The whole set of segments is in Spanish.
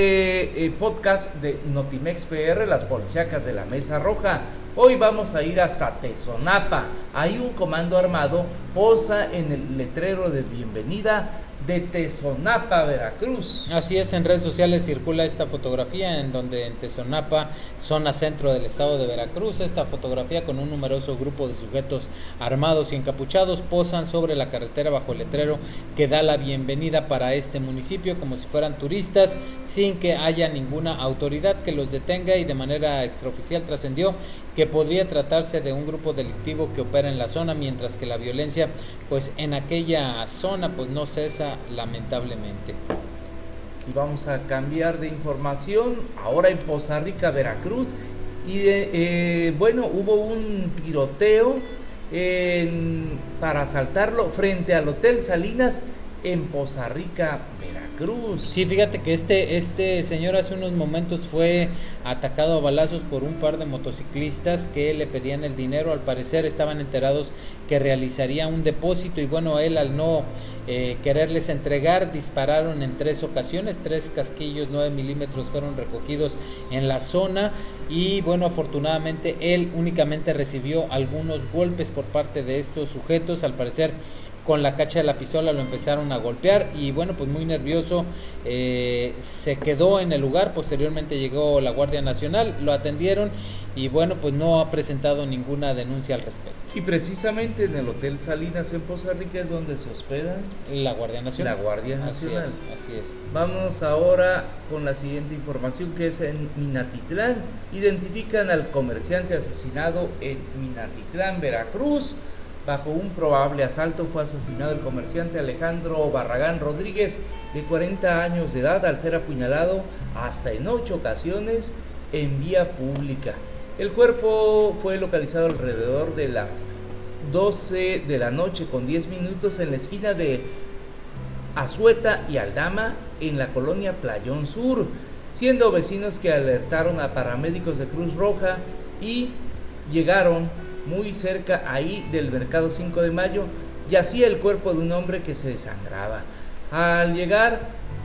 Eh, eh, podcast de Notimex PR, las policíacas de la Mesa Roja. Hoy vamos a ir hasta Tezonapa. Ahí un comando armado posa en el letrero de bienvenida de Tezonapa, Veracruz. Así es, en redes sociales circula esta fotografía en donde en Tezonapa, zona centro del estado de Veracruz, esta fotografía con un numeroso grupo de sujetos armados y encapuchados posan sobre la carretera bajo el letrero que da la bienvenida para este municipio como si fueran turistas sin que haya ninguna autoridad que los detenga y de manera extraoficial trascendió que podría tratarse de un grupo delictivo que opera en la zona mientras que la violencia pues en aquella zona pues no cesa lamentablemente. Y vamos a cambiar de información, ahora en Poza Rica, Veracruz. Y eh, bueno, hubo un tiroteo para asaltarlo frente al Hotel Salinas en Poza Rica, Veracruz. Sí, fíjate que este, este señor hace unos momentos fue atacado a balazos por un par de motociclistas que le pedían el dinero. Al parecer estaban enterados que realizaría un depósito y bueno, él al no eh, quererles entregar dispararon en tres ocasiones. Tres casquillos 9 milímetros fueron recogidos en la zona y bueno, afortunadamente él únicamente recibió algunos golpes por parte de estos sujetos. Al parecer con la cacha de la pistola lo empezaron a golpear y bueno pues muy nervioso eh, se quedó en el lugar. Posteriormente llegó la Guardia Nacional lo atendieron y bueno pues no ha presentado ninguna denuncia al respecto. Y precisamente en el Hotel Salinas en Poza Rica es donde se hospeda la Guardia Nacional. La Guardia Nacional. así es, así es. vamos ahora con la siguiente información que es en Minatitlán. Identifican al comerciante asesinado en Minatitlán Veracruz Bajo un probable asalto fue asesinado el comerciante Alejandro Barragán Rodríguez, de 40 años de edad, al ser apuñalado hasta en ocho ocasiones en vía pública. El cuerpo fue localizado alrededor de las 12 de la noche con 10 minutos en la esquina de Azueta y Aldama en la colonia Playón Sur, siendo vecinos que alertaron a paramédicos de Cruz Roja y llegaron muy cerca ahí del mercado 5 de mayo, yacía el cuerpo de un hombre que se desangraba. Al llegar,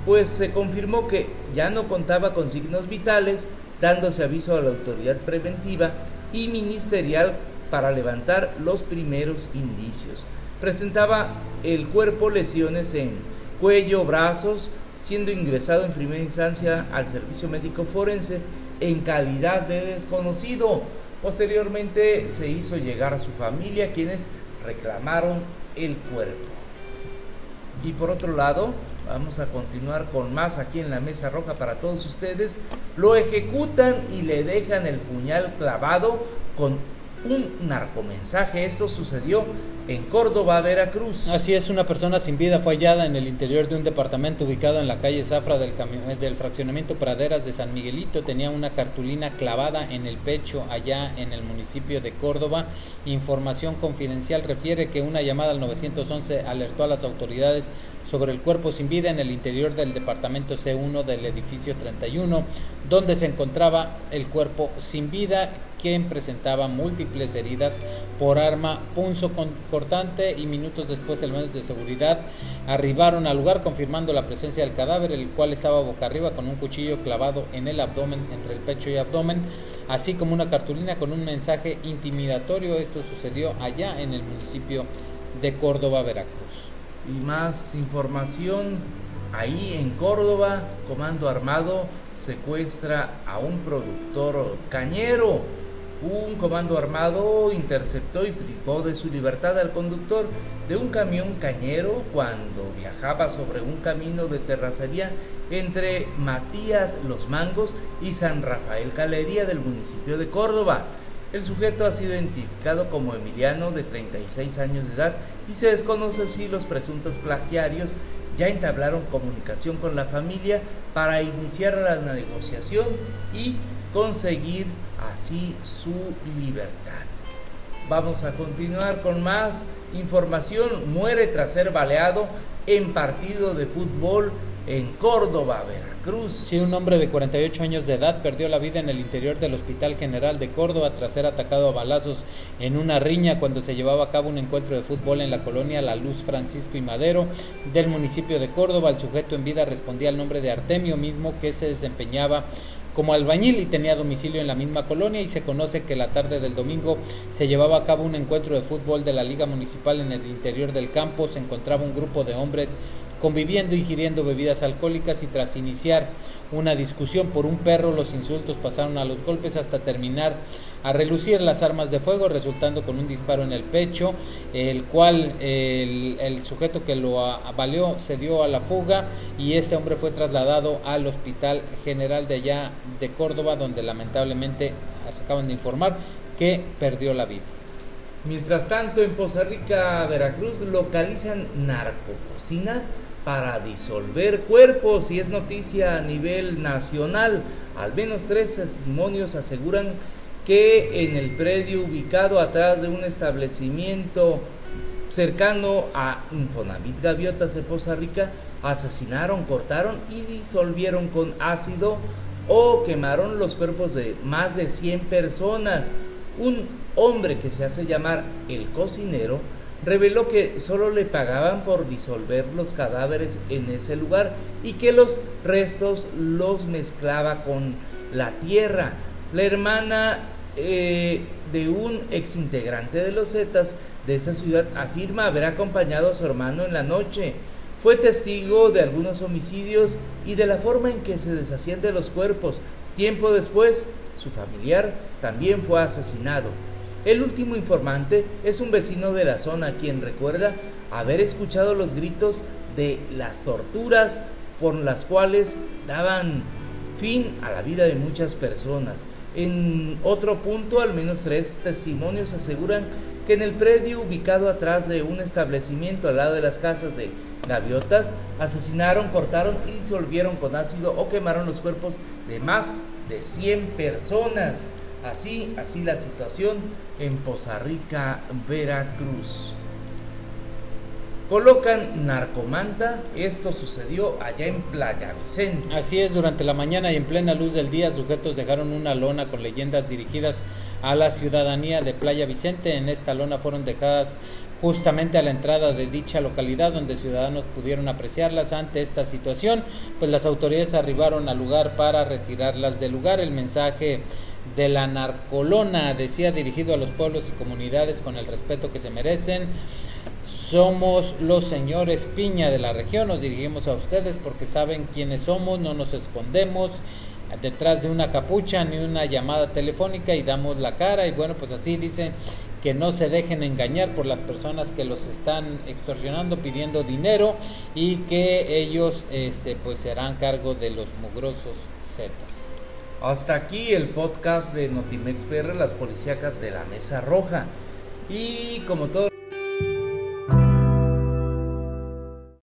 pues se confirmó que ya no contaba con signos vitales, dándose aviso a la autoridad preventiva y ministerial para levantar los primeros indicios. Presentaba el cuerpo lesiones en cuello, brazos, siendo ingresado en primera instancia al servicio médico forense en calidad de desconocido. Posteriormente se hizo llegar a su familia quienes reclamaron el cuerpo. Y por otro lado, vamos a continuar con más aquí en la mesa roja para todos ustedes. Lo ejecutan y le dejan el puñal clavado con un narcomensaje. Esto sucedió en Córdoba, Veracruz. Así es, una persona sin vida fue hallada en el interior de un departamento ubicado en la calle Zafra del, del fraccionamiento Praderas de San Miguelito. Tenía una cartulina clavada en el pecho allá en el municipio de Córdoba. Información confidencial refiere que una llamada al 911 alertó a las autoridades sobre el cuerpo sin vida en el interior del departamento C1 del edificio 31, donde se encontraba el cuerpo sin vida quien presentaba múltiples heridas por arma punzo cortante y minutos después elementos de seguridad arribaron al lugar confirmando la presencia del cadáver, el cual estaba boca arriba con un cuchillo clavado en el abdomen, entre el pecho y abdomen, así como una cartulina con un mensaje intimidatorio. Esto sucedió allá en el municipio de Córdoba, Veracruz. Y más información ahí en Córdoba, Comando Armado secuestra a un productor cañero un comando armado interceptó y privó de su libertad al conductor de un camión cañero cuando viajaba sobre un camino de terracería entre Matías Los Mangos y San Rafael Calería del municipio de Córdoba. El sujeto ha sido identificado como Emiliano de 36 años de edad y se desconoce si los presuntos plagiarios ya entablaron comunicación con la familia para iniciar la negociación y conseguir así su libertad. Vamos a continuar con más información. Muere tras ser baleado en partido de fútbol en Córdoba, Veracruz. Sí, un hombre de 48 años de edad perdió la vida en el interior del Hospital General de Córdoba tras ser atacado a balazos en una riña cuando se llevaba a cabo un encuentro de fútbol en la colonia La Luz Francisco y Madero del municipio de Córdoba. El sujeto en vida respondía al nombre de Artemio mismo que se desempeñaba como albañil y tenía domicilio en la misma colonia y se conoce que la tarde del domingo se llevaba a cabo un encuentro de fútbol de la Liga Municipal en el interior del campo. Se encontraba un grupo de hombres conviviendo, ingiriendo bebidas alcohólicas y tras iniciar una discusión por un perro, los insultos pasaron a los golpes hasta terminar a relucir las armas de fuego, resultando con un disparo en el pecho, el cual el, el sujeto que lo avalió se dio a la fuga y este hombre fue trasladado al Hospital General de allá de Córdoba, donde lamentablemente se acaban de informar que perdió la vida. Mientras tanto, en Poza Rica, Veracruz, localizan narcococina para disolver cuerpos y es noticia a nivel nacional. Al menos tres testimonios aseguran que en el predio ubicado atrás de un establecimiento cercano a Infonavit Gaviotas de Poza Rica asesinaron, cortaron y disolvieron con ácido o quemaron los cuerpos de más de 100 personas. Un hombre que se hace llamar el cocinero reveló que solo le pagaban por disolver los cadáveres en ese lugar y que los restos los mezclaba con la tierra. La hermana eh, de un exintegrante de los Zetas de esa ciudad afirma haber acompañado a su hermano en la noche. Fue testigo de algunos homicidios y de la forma en que se deshacían de los cuerpos. Tiempo después, su familiar también fue asesinado. El último informante es un vecino de la zona quien recuerda haber escuchado los gritos de las torturas por las cuales daban fin a la vida de muchas personas. En otro punto, al menos tres testimonios aseguran que en el predio ubicado atrás de un establecimiento al lado de las casas de gaviotas, asesinaron, cortaron y disolvieron con ácido o quemaron los cuerpos de más de 100 personas. Así, así la situación en Poza Rica, Veracruz. Colocan narcomanta, esto sucedió allá en Playa Vicente. Así es, durante la mañana y en plena luz del día, sujetos dejaron una lona con leyendas dirigidas a la ciudadanía de Playa Vicente. En esta lona fueron dejadas justamente a la entrada de dicha localidad donde ciudadanos pudieron apreciarlas ante esta situación, pues las autoridades arribaron al lugar para retirarlas del lugar. El mensaje de la narcolona, decía dirigido a los pueblos y comunidades con el respeto que se merecen. Somos los señores Piña de la región, nos dirigimos a ustedes porque saben quiénes somos, no nos escondemos detrás de una capucha ni una llamada telefónica y damos la cara y bueno, pues así dicen que no se dejen engañar por las personas que los están extorsionando pidiendo dinero y que ellos este pues serán cargo de los mugrosos zetas. Hasta aquí el podcast de Notimex PR, las policíacas de la Mesa Roja. Y como todo